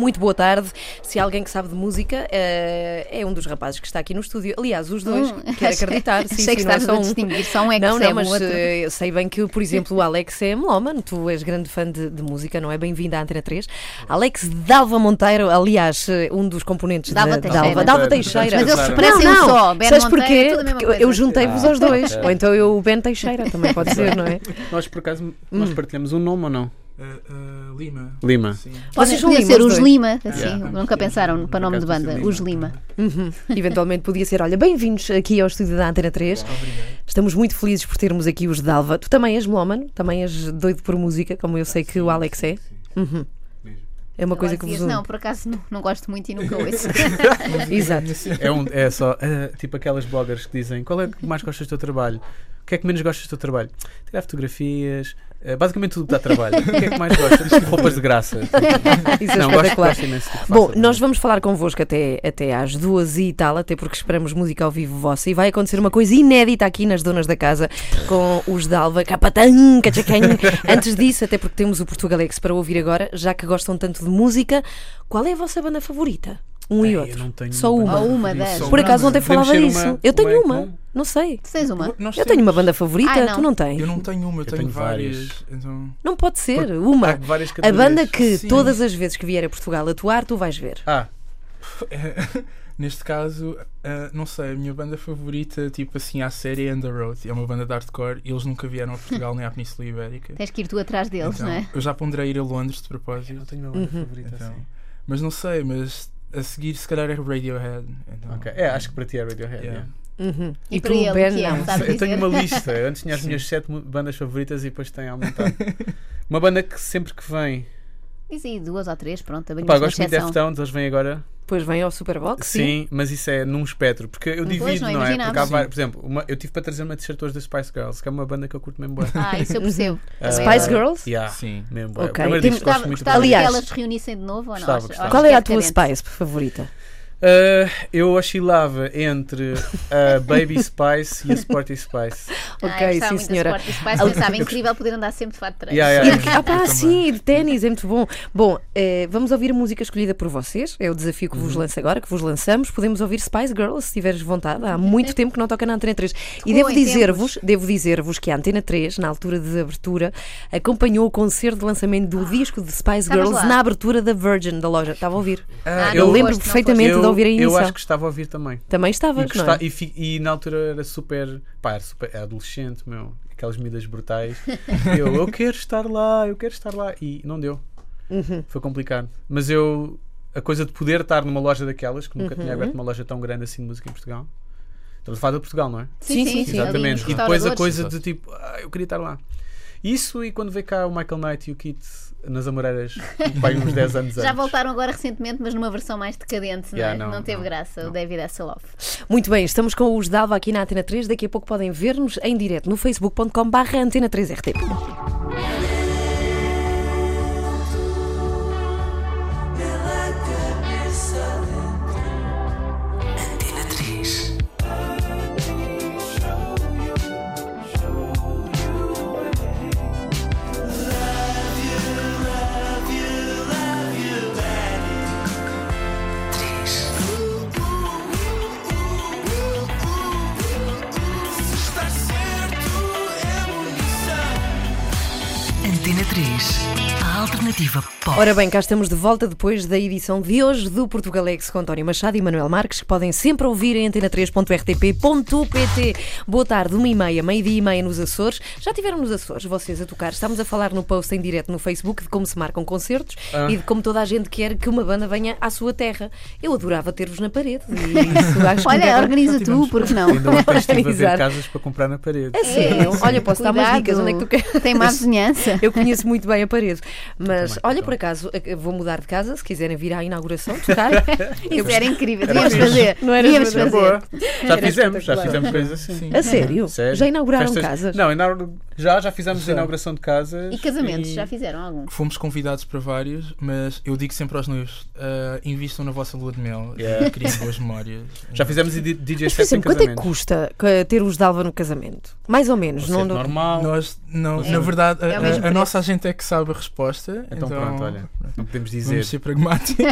Muito boa tarde. Se há alguém que sabe de música, eh, é um dos rapazes que está aqui no estúdio. Aliás, os dois, Hum, quero acreditar. Sim, Sei que sim, não é só a um. distinguir, só um é que Não, não, percebe, mas outro. eh, eu sei bem que, por exemplo, o Alex é melómano, tu és grande fã de, de música, não é? Bem-vindo à Antena 3. Alex Dalva Monteiro, aliás, eh, um dos componentes Dalva da Teixeira. Dalva, Dalva Teixeira. Mas eles parecem não, não. só. Ben Sabes porquê? é Porque eu juntei-vos Ah, aos dois. ok. Ou então eu o Ben Teixeira, também pode ser, não é? Nós, por acaso, nós partilhamos um nome ou não? Uh, uh, Lima. Lima. Sim. Vocês são Podia Lima, ser os dois? Lima, assim, Yeah. nunca pensaram para nome de banda, ser os Lima. Uhum. Eventualmente podia ser, olha, bem-vindos aqui ao estúdio da Antena 3. Estamos muito felizes por termos aqui os Dalva. Tu também és melómano, também és doido por música, como eu sei que o Alex é. Uhum. É uma coisa que vos une. Não, por acaso não, não gosto muito e nunca ouço. Exato. É, um, é só, eh, tipo aquelas bloggers que dizem qual é que mais gostas do teu trabalho? O que é que menos gostas do teu trabalho? Tirar fotografias, eh, basicamente tudo que dá trabalho. O que é que mais gostas? Roupas de graça. Isso é Não, gosto, gosto imenso. tipo, Bom, nós vamos falar convosco até, até às duas e tal, até porque esperamos música ao vivo vossa e vai acontecer uma coisa inédita aqui nas Donas da Casa com os Dalva Capatã, Cachacan. Antes disso, até porque temos o Portugalex para ouvir agora, já que gostam tanto de música, qual é a vossa banda favorita? Um e Ei, outro. não tenho Só uma. Ou uma das. Por acaso ontem falava uma- Eu tenho uma, não sei. Tu tens uma? Nós Eu temos- tenho uma banda favorita, Ah, não. tu não tens. Eu não tenho uma, eu, tenho, tenho várias. várias. Então... Não pode ser, Há uma. A banda que Sim. todas as vezes que vier a Portugal atuar, tu vais ver. Ah, Neste caso, uh, não sei, a minha banda favorita, tipo assim, à série é Under Road. É uma banda de hardcore e eles nunca vieram a Portugal nem à Península Ibérica. Tens que ir tu atrás deles, Então, não é? Eu já ponderei ir a Londres de propósito. eu tenho uma banda Uhum. favorita. Então, assim. mas não sei, mas a seguir se calhar é Radiohead. Então, Ok. É, acho que para ti é Radiohead. Yeah. yeah. Uhum. E, tu, para ele, Ben, que é? não. Eu tenho uma lista. Antes tinha as minhas sete bandas favoritas e depois tem aumentado. Uma banda que sempre que vem. Diz aí duas ou três, pronto, também Pá, gosto muito de. Deftones, eles vêm agora. Depois vem ao Superbox, sim. Sim, mas isso é num espectro. Porque eu Pois, divido, não não, é? Porque há Sim. vários- por exemplo, uma- eu tive para trazer uma t-shirt hoje das Spice Girls, que é uma banda que eu curto mesmo. Ah, isso eu percebo. Também Spice. Girls? Yeah, Sim. mesmo. bué. Ok. O primeiro disco gosto muito Aliás- que elas se reunissem de novo ou não? Gostava, gostava. Qual que é a tua. Spice favorita? Ah, eu oscilava entre a Baby Spice e a Sporty Spice. Ah, Ok, eu gostava sim, da senhora. Sport Spice, pensava incrível poder andar sempre de fato de. Yeah, yeah. de- ah, pá, Eu sim, de ténis, é muito bom. Bom, eh, vamos ouvir a música escolhida por vocês. É o desafio que Uhum. vos lanço agora, que vos lançamos. Podemos ouvir Spice Girls, se tiveres vontade. Há muito tempo que não toca na Antena 3. E devo dizer-vos, devo dizer-vos que a Antena 3, na altura de abertura, acompanhou o concerto de lançamento do disco de Spice Girls na abertura da Virgin da loja. Estava a ouvir. Ah, eu não lembro perfeitamente eu, de ouvir a eu acho que estava a ouvir também. Também E, estavas, não é? e fi- e na altura era super. Pá, era super era adolescente, meu. Aquelas medidas brutais. eu, eu quero estar lá, eu quero estar lá. E não deu. Uhum. Foi complicado. Mas eu. A coisa de poder estar numa loja daquelas, que nunca Uhum. tinha aberto uma loja tão grande assim de música em Portugal. Estamos a falar de Portugal, não é? Sim, sim, sim. Exatamente. ali E nos depois a coisa de tipo, ah, eu queria estar lá. Isso e quando vê cá o Michael Knight e o Kit nas Amoreiras, vai uns 10 anos Já voltaram agora recentemente, mas numa versão mais decadente, yeah, não, não, não, teve não, graça, o David Hasselhoff. Muito bem, estamos com os Dalva aqui na Antena 3. Daqui a pouco podem ver-nos em direto no facebook.com/antena3rt. Ora bem, cá estamos de volta depois da edição de hoje do Portugalex com António Machado e Manuel Marques, que podem sempre ouvir em antena3.rtp.pt. Boa tarde, uma e meia, meio-dia e meia nos Açores. Já tiveram nos Açores vocês a tocar? Estamos a falar no post em direto no Facebook de como se marcam concertos Ah. e de como toda a gente quer que uma banda venha à sua terra. Eu adorava ter-vos na parede. E isso Olha, organiza tu, porque não? Ainda ontem estive a ver Organizar. casas para comprar na parede. É sério? Olha, posso dar umas Cuidado, dicas. Onde é que tu queres? Tem má vizinhança. Eu conheço muito bem a parede. Mas olha, então. por acaso, eh, vou mudar de casa. Se quiserem vir à inauguração, tocar. Isso era incrível. Devíamos fazer. Não era Devíamos fazer. Boa. Já Era fizemos, já fizemos coisas assim. Sim. A sério? Sério? Já inauguraram Festas- casas? Não, já, já fizemos Já. a inauguração de casas. E casamentos, e- já fizeram algum? Fomos convidados para vários, mas eu digo sempre aos noivos: ah, invistam na vossa lua de mel Yeah. e criem boas memórias. Já fizemos DJ Mas, sets em quanto é que custa eh, ter os Dalva no casamento? Mais ou menos. Não Não, normal. Nós, não, É. na verdade, a, É a- a preço. nossa agente é que sabe a resposta. Então Então, pronto, olha. Olha, não podemos dizer. Vamos ser pragmáticos.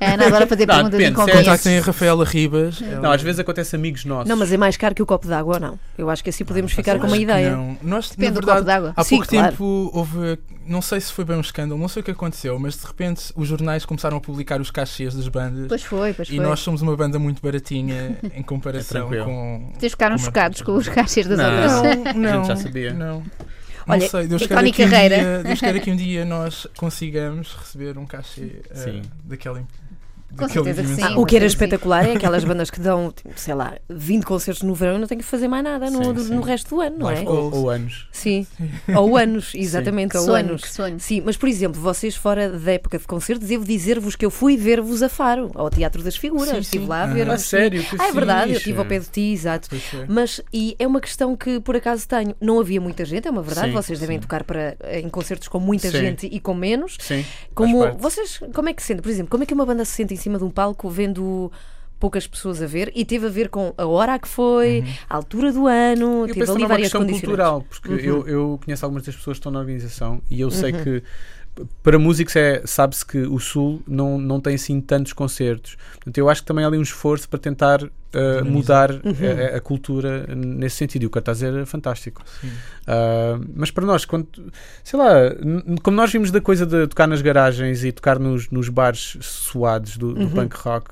A Ana adora fazer Não, perguntas depende, se é-. Contactem a Rafaela Ribas. ela- Não, às vezes acontece amigos nossos. Não, mas é mais caro que o copo d'água ou não? Eu acho que assim podemos ficar Eu com uma ideia. Não. Nós, Depende na do verdade, copo d'água. Há Sim, pouco claro. tempo houve, não sei se foi bem um escândalo, não sei o que aconteceu, mas de repente os jornais começaram a publicar os cachês das bandas Pois foi, pois e foi. nós somos uma banda muito baratinha em comparação tranquilo. com. Vocês ficaram com uma- chocados com os cachês das Não. outras. Não, não. já sabia. Não. Olha, não sei, Deus Tony que, um dia, Deus que um dia nós consigamos receber um cachê Sim. daquela. Com certeza que sim. O que era Sim. espetacular é aquelas bandas que dão, tipo, sei lá, 20 concertos no verão e não têm que fazer mais nada no, Sim, do- sim. no resto do ano, não é? Ou, ou anos. Sim. Ou anos, exatamente, Que ou sonho, anos. sonho. Sim, mas por exemplo, vocês fora da época de concertos, devo dizer-vos que eu fui ver-vos a Faro, ao Teatro das Figuras. Sim, Estive sim. lá a Ah. ver. A sério? Que Ah, é verdade, eu estive ao pé de ti, exato. É. Mas, e é uma questão que por acaso tenho. Não havia muita gente, é uma verdade. Sim, vocês devem sim. tocar para, em concertos com muita Sim. gente e com menos. Sim. Como vocês, como é que se sente? Por exemplo, como é que uma banda se sente cima de um palco vendo poucas pessoas a ver e teve a ver com a hora a que foi, a altura do ano, Eu teve penso ali é uma várias questão condições. cultural, porque Uhum. eu, eu conheço algumas das pessoas que estão na organização e eu sei que p- para músicos é, sabe-se que o Sul não, não tem assim tantos concertos. Portanto, eu acho que também há ali um esforço para tentar uh, mudar Uhum. a, a cultura nesse sentido. E o que está a dizer é fantástico. Uh, mas para nós, quando, sei lá, como nós vimos da coisa de tocar nas garagens e tocar nos, nos bares suados do, do Uhum. punk rock,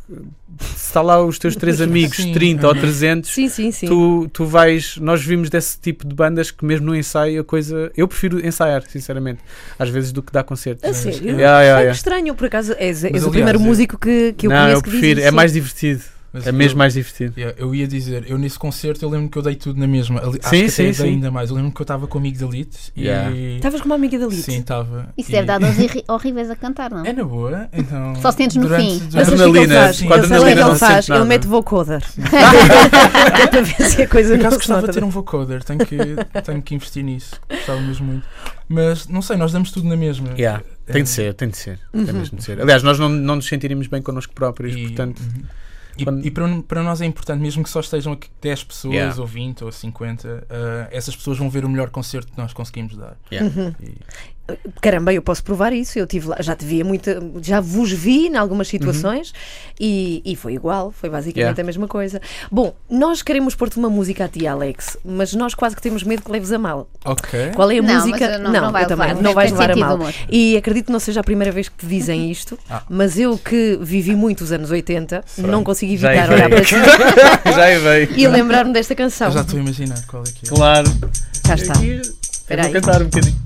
se está lá os teus três amigos, Sim, 30 ou uhum. 300, Sim, sim, sim. Tu, tu vais. Nós vimos desse tipo de bandas que, mesmo no ensaio, a coisa. Eu prefiro ensaiar, sinceramente, às vezes, do que dar concertos. A sério? Yeah, yeah, Ai, que yeah. estranho, por acaso és, és o primeiro eu- músico que, que eu não, conheço eu que diz prefiro. isso, É mais divertido. Mas É mesmo eu- mais divertido. Yeah, eu ia dizer, eu nesse concerto eu lembro que eu dei tudo na mesma. Ali, acho Sim, que sim, sim. ainda mais. Eu lembro que eu estava com amigos da Elite Yeah. e. Estavas com uma amiga da Lite. Sim, estava. Isso E- deve dar dores horríveis a cantar, não? É na boa, então. Só sentes no durante, fim. Mas durante- o é ele Adrenalina, faz? sim. Ele com a sabe o que é que adrenalina ele faz? Ele nada. mete vocoder. É para ver se a coisa Por não gostava de ter um vocoder, tenho que, tenho que investir nisso. Gostava mesmo muito. Mas não sei, nós damos tudo na mesma. Yeah, Tem de ser, tem de ser. Tem mesmo de ser. Aliás, nós não, não nos sentiríamos bem connosco próprios, E, portanto. uhum. E, quando- e para, para nós é importante, mesmo que só estejam aqui 10 pessoas, Yeah. ou 20, ou 50, ah, essas pessoas vão ver o melhor concerto que nós conseguimos dar. Yeah. Uhum. E- Caramba, eu posso provar isso. Eu tive lá, já te via muita, já vos vi em algumas situações e, e foi igual, foi basicamente Yeah. a mesma coisa. Bom, nós queremos pôr-te uma música a ti, Alex, mas nós quase que temos medo que leves a mal. Ok. Qual é a Não, música? mas eu não- não vai eu também levar, não vais levar a mal. humor. E acredito que não seja a primeira vez que te dizem isto, Ah. mas eu que vivi muito os anos 80, não consigo Já evitar olhar para ti Já veio. e lembrar-me desta canção. Eu já estou a imaginar qual é que é. Claro. Cá está. Vou cantar um bocadinho.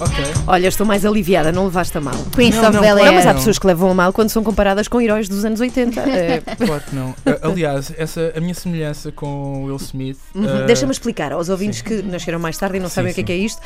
Ok. Olha, estou mais aliviada, não levaste a mal. Prince Não, of não, Bel Não, mas há pessoas que levam a mal quando são comparadas com heróis dos anos 80. Eh, Claro que não. Aliás, essa, a minha semelhança com o Will Smith. Uhum. ah, Deixa-me explicar aos ouvintes que nasceram mais tarde e não Sim, sabem o que é sim. que é isto.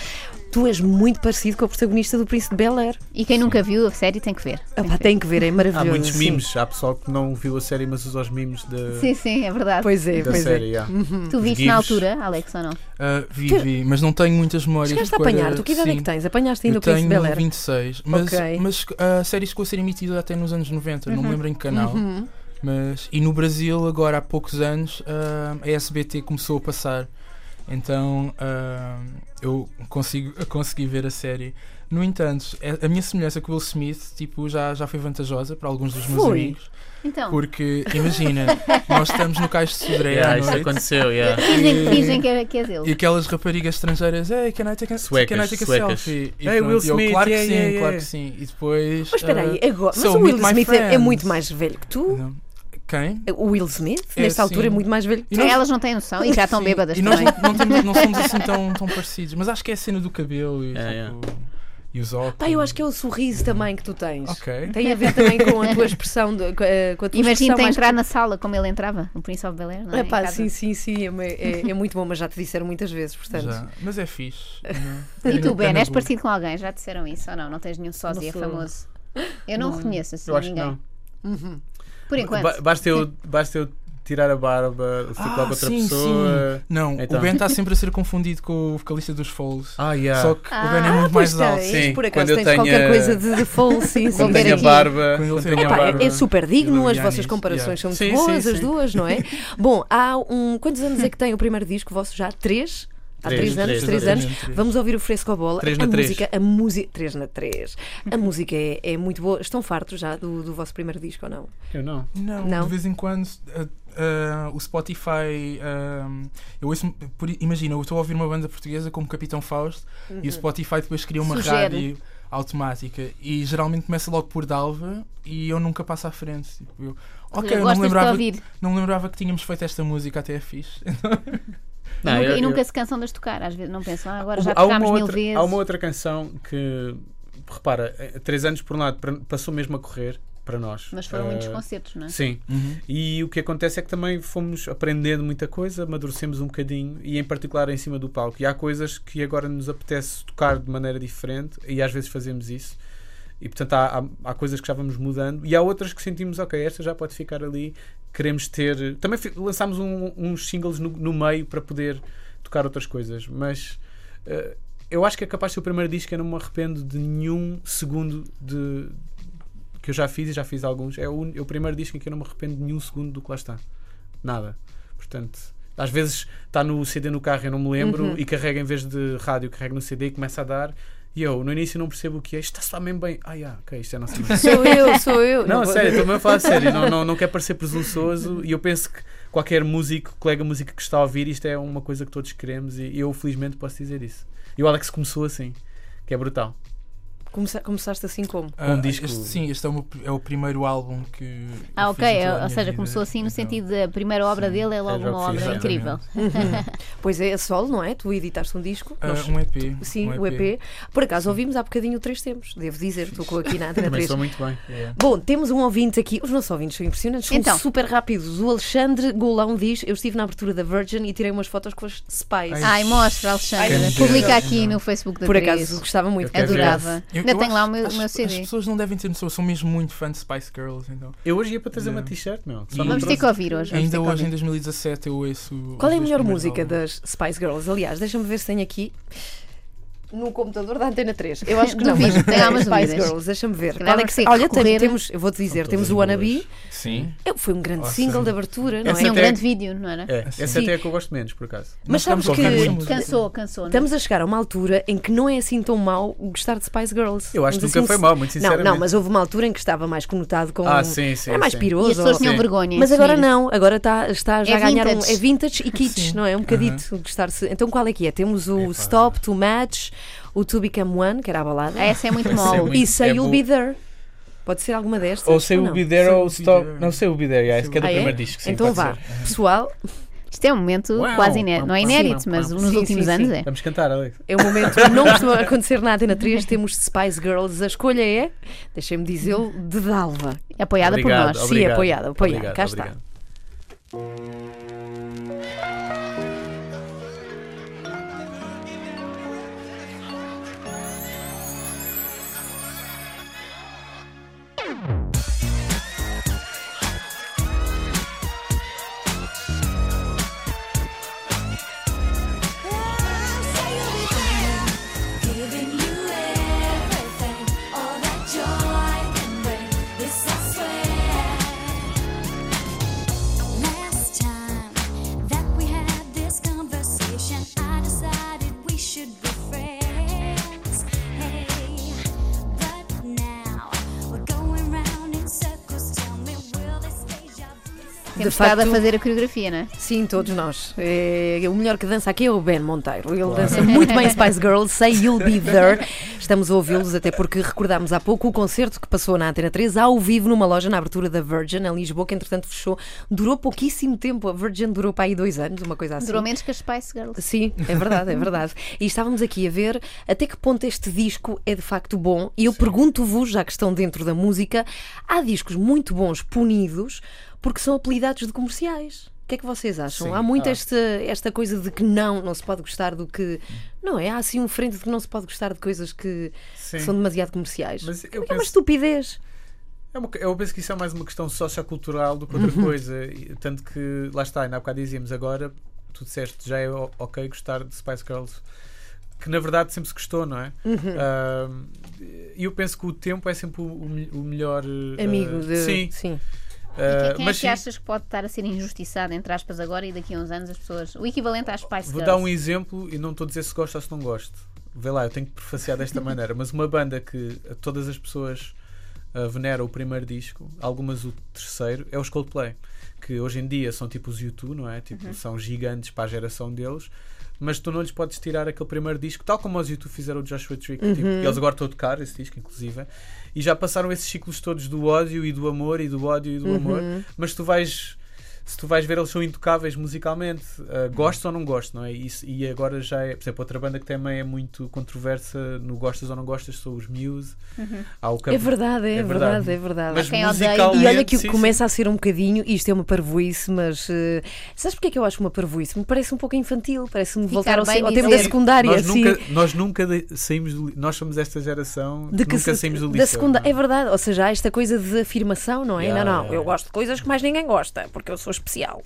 Tu és muito parecido com o protagonista do Príncipe de Bel Air. E quem nunca viu a série tem que ver. Ah, tem que ver, é maravilhoso. Há muitos sim. mimos. Há pessoal que não viu a série, mas usa os mimos de, Sim, sim, é verdade. Pois é, da pois série. é. yeah. tu viste na altura, Alex, ou não? ah, vi, vi, mas não tenho muitas memórias. Chegaste a apanhar, tu que idade é sim. que tens? Apanhaste ainda o Príncipe Bel Air? 26, mas, Ok. mas a série chegou a ser emitida até nos anos 90, não me lembro em que canal. Uhum. Mas, e no Brasil, agora há poucos anos, ah, a SBT começou a passar. Então ah, eu consigo, eu consegui ver a série. No entanto, a- a minha semelhança com o Will Smith tipo, já, já foi vantajosa para alguns dos meus Foi? amigos. Então, Porque, imagina, nós estamos no Cais de Sodré Yeah, à isso aconteceu, yeah. dizem, dizem que, é, que é e dele. aquelas raparigas estrangeiras, hey, can I take a, Suecas, can I take a suecas. selfie? E Hey, pronto, Will eu, Smith, claro que yeah, sim, yeah, claro que sim. E depois. Mas espera aí, ah, agora. Mas so, o Will Smith é, é muito mais velho que tu. não. Quem? O Will Smith, É, nesta altura, é sim. muito mais velho que E nós- Elas não têm noção e já estão Sim, bêbadas E nós também. não, não, temos- não somos assim tão, tão parecidos. Mas acho que é a cena do cabelo e, É, tipo, e os óculos. Pá, eu acho que é o sorriso também que tu tens. Ok. Tem a ver também com a tua expressão. De, com a, tua Imagina-te entrar na sala como ele entrava, o Prince of Bel Air, não é? É sim, sim, sim, é, é- é muito bom, mas já te disseram muitas vezes, portanto. Já. Mas é fixe. E tu, Ben, é és parecido com alguém? Já disseram isso ou não? Não tens nenhum sósia famoso? Eu não, reconheço assim Eu acho que ninguém. não. Por enquanto. Ba- Basta eu, basta eu tirar a barba, fico Ah, outra sim, pessoa. Não, Então. o Ben está sempre a ser confundido com o vocalista dos Falls. Ah, yeah. Só que o Ben é Ah, muito mais alto. tens, Sim, por acaso quando eu tens tenho qualquer a- coisa de, de full, sim, sim. Quando tenho a barba, Quando ele quando tem tenho a barba. é, é super digno, as vossas comparações yeah. são muito Sim, boas, sim, as sim. duas, não é? Bom, há um. Quantos anos é que tem o primeiro disco vosso já? Três? Há Três, três, anos, três, três, anos. Três. Vamos ouvir o Fresco Bola. Três a na música, a música. Três na três. A música é, é muito boa. Estão fartos já do, do vosso primeiro disco ou não? Eu não. Não, Não? de vez em quando uh, uh, o Spotify. um, eu ouço, por- imagina, eu estou a ouvir uma banda portuguesa como Capitão Fausto Uhum. e o Spotify depois cria uma Sugere. rádio automática e geralmente começa logo por Dalva e eu nunca passo à frente. Tipo, eu, ok, eu não lembrava, ouvir não lembrava que tínhamos feito esta música, até é fixe. Não, nunca- eu- e nunca eu- se cansam de as tocar. Às vezes não pensam, ah, agora já Há uma, tocámos mil outra, vezes. há uma outra canção que, repara, eh, três anos por um lado passou mesmo a correr para nós. Mas foram Eh, muitos concertos, não é? Sim. E o que acontece é que também fomos aprendendo muita coisa, amadurecemos um bocadinho e em particular em cima do palco. E há coisas que agora nos apetece tocar de maneira diferente e às vezes fazemos isso. E portanto há, há, há coisas que já vamos mudando e há outras que sentimos, ok, esta já pode ficar ali. Queremos ter. Também lançámos um- uns singles no, no meio para poder tocar outras coisas, mas eh, eu acho que é capaz de ser o primeiro disco que eu não me arrependo de nenhum segundo de que eu já fiz e já fiz alguns. É o, é o primeiro disco em que eu não me arrependo de nenhum segundo do que lá está. Nada. Portanto, às vezes está no CD no carro, eu não me lembro, Uhum. e carrega em vez de rádio, carrega no CD e começa a dar. E eu, no início, não percebo o que é. Isto está só mesmo bem. Ah, yeah, ok, isto é a nossa música. Sou eu, sou eu. Não, vou- sério, estou mesmo a falar sério. Não, não, não quero parecer presunçoso e eu penso que qualquer músico, colega músico que está a ouvir, isto é uma coisa que todos queremos e eu, felizmente, posso dizer isso. E o Alex começou assim, que é brutal. Começa- começaste assim como? Com um Ah, disco- este- sim, este é o, meu- é o primeiro álbum que. Ah, ok. fiz Ou seja, vida. começou assim no Então, sentido da primeira obra sim, dele é é logo já uma fiz, obra incrível. Pois é, é solo, não é? Tu editaste um disco. ah, nós- um EP. Sim, um o EP. Por acaso ouvimos há bocadinho o Três Tempos, devo dizer, tocou aqui na Antena Também 3. sou muito bem. Bom, temos um ouvinte aqui. Os nossos ouvintes são impressionantes, são Então. super rápidos. O Alexandre Golão diz: Eu estive na abertura da Virgin e tirei umas fotos com as Spice. Ai, mostra, Alexandre. Ai, Publica não. aqui no Facebook da Por acaso gostava muito. Adorava. Eu- Ainda eu tenho lá o meu, acho- meu As CD. pessoas não devem ter noção, eu sou mesmo muito fã de Spice Girls. Então. Eu hoje ia para trazer uma Yeah. t-shirt, meu. Só E- não Vamos ter que ouvir hoje. Ainda hoje, em ouvir. 2017, eu ouço. Qual é a melhor música das Spice Girls? Aliás, deixa-me ver se tem aqui. No computador da Antena 3. Eu acho que não, Duvido, mas tem algumas Spice dúvidas. Girls, deixa-me ver. é que Olha, tem- recorrer- temos, eu vou-te dizer, temos o Wannabe. Sim. Eu- Foi um grande Awesome. single de abertura, não Essa é? Sim, um até- grande vídeo, não era? É, Assim. essa até é a que eu gosto menos, por acaso. Mas Nós sabes que- música. Cansou, cansou. não é? Estamos a chegar a uma altura em que não é assim tão mau gostar de Spice Girls. Eu acho que Vamos nunca assim, foi mau, muito Não, sinceramente. não, mas houve uma altura em que estava mais conotado com. Ah, sim, sim. Era mais sim. piroso. E as pessoas ou- tinham Sim. vergonha. em Mas agora assumir. não, agora está, está já É a ganhar um. vintage. É vintage e Sim. não é? Um bocadito gostar-se. Então qual é que é? Temos o. Stop, To Match, o To Become One, que era a balada, Essa é muito é mole. muito- e Say é You'll bo- Be There. Pode ser alguma destas? Ou Say não? Be There ou Will Be Stop. There. Não, Say Will Be There, yeah, esse que é do Ah, é? primeiro disco. Sim, então vá. ser. Pessoal, Isto é um momento Uau, quase inédito. Não é inédito, pam, mas nos Sim, últimos sim, anos sim. é. Vamos cantar, Alex. é um momento que não costuma acontecer na Antena 3. Temos Spice Girls. A escolha é, deixem-me dizê-lo, de Dalva. Apoiada por Obrigado, nós. Sim, obrigado. apoiada, apoiada. Obrigado, Cá está. Temos De estado a facto- fazer a coreografia, não é? Sim, todos nós. É, o melhor que dança aqui é o Ben Monteiro. Ele dança muito bem Spice Girls, Say You'll Be There. Estamos a ouvi-los até porque recordámos há pouco o concerto que passou na Antena 3 ao vivo numa loja na abertura da Virgin em Lisboa, que entretanto fechou. Durou pouquíssimo tempo. A Virgin durou para aí dois anos, uma coisa assim. Durou menos que as Spice Girls. Sim, é verdade, é verdade. E estávamos aqui a ver até que ponto este disco é de facto bom. E eu pergunto-vos, já que estão dentro da música, há discos muito bons punidos porque são apelidados de comerciais. O que é que vocês acham? Sim, há muito há. esta, esta coisa de que não, não se pode gostar do que. Não é? Há assim um frente de que não se pode gostar de coisas que, são demasiado comerciais. Mas eu é uma penso- estupidez. É uma, eu penso que isso é mais uma questão sociocultural do que outra coisa. E, Tanto que, lá está, ainda há bocado dizíamos, agora tu disseste já é ok gostar de Spice Girls, que na verdade sempre se gostou, não é? Ah, E eu penso que o tempo é sempre o, o me- o melhor ah, Amigo de. Sim, sim. Quem é mas que sim, achas que pode estar a ser injustiçado, entre aspas, agora e daqui a uns anos as pessoas. O equivalente às Spice Vou dar um exemplo e não estou a dizer se gosto ou se não gosto. Vê lá, eu tenho que prefaciar desta maneira, mas uma banda que todas as pessoas ah, veneram o primeiro disco, algumas o terceiro, é os Coldplay, que hoje em dia são tipo os U2, não é? Tipo, são gigantes para a geração deles. Mas tu não lhes podes tirar aquele primeiro disco, tal como os U2 fizeram o Joshua Tree, que, tipo, eles agora estão a tocar esse disco, inclusive, e já passaram esses ciclos todos do ódio e do amor, e do ódio e do amor, mas tu vais se tu vais ver, eles são intocáveis musicalmente. Uh, gostas ou não gostas, não é? Isso, e agora já é, por exemplo, outra banda que também é muito controversa no gostas ou não gostas são os Muse. Há o É verdade, é, É verdade, verdade. é verdade. Mas quem musicalmente. E olha que sim, começa a ser um bocadinho, isto é uma parvoíce, mas eh, sabes porque é que eu acho uma parvoíce? Me parece um pouco infantil, parece-me voltar ao, se- ao dizer- tempo da secundária. Nós assim, nunca, nós nunca de- saímos do, nós somos esta geração de que que nunca se- saímos do da liceu. segunda, não é? é verdade, ou seja, há esta coisa de afirmação, não é? Yeah, não, não, yeah, eu gosto de coisas que mais ninguém gosta, porque eu sou especial.